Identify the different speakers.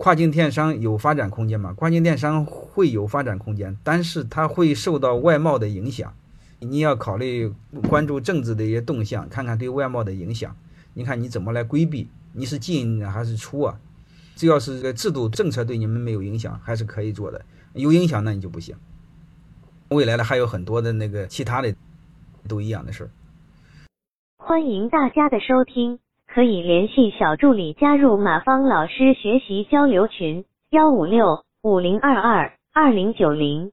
Speaker 1: 跨境电商有发展空间吗？跨境电商会有发展空间，但是它会受到外贸的影响。你要考虑关注政治的一些动向，看看对外贸的影响。你看你怎么来规避？你是进还是出啊？只要是这个制度政策对你们没有影响，还是可以做的。有影响那你就不行。未来的还有很多的那个其他的都一样的事儿。
Speaker 2: 欢迎大家的收听。可以联系小助理加入马芳老师学习交流群：幺五六五零二二二零九零。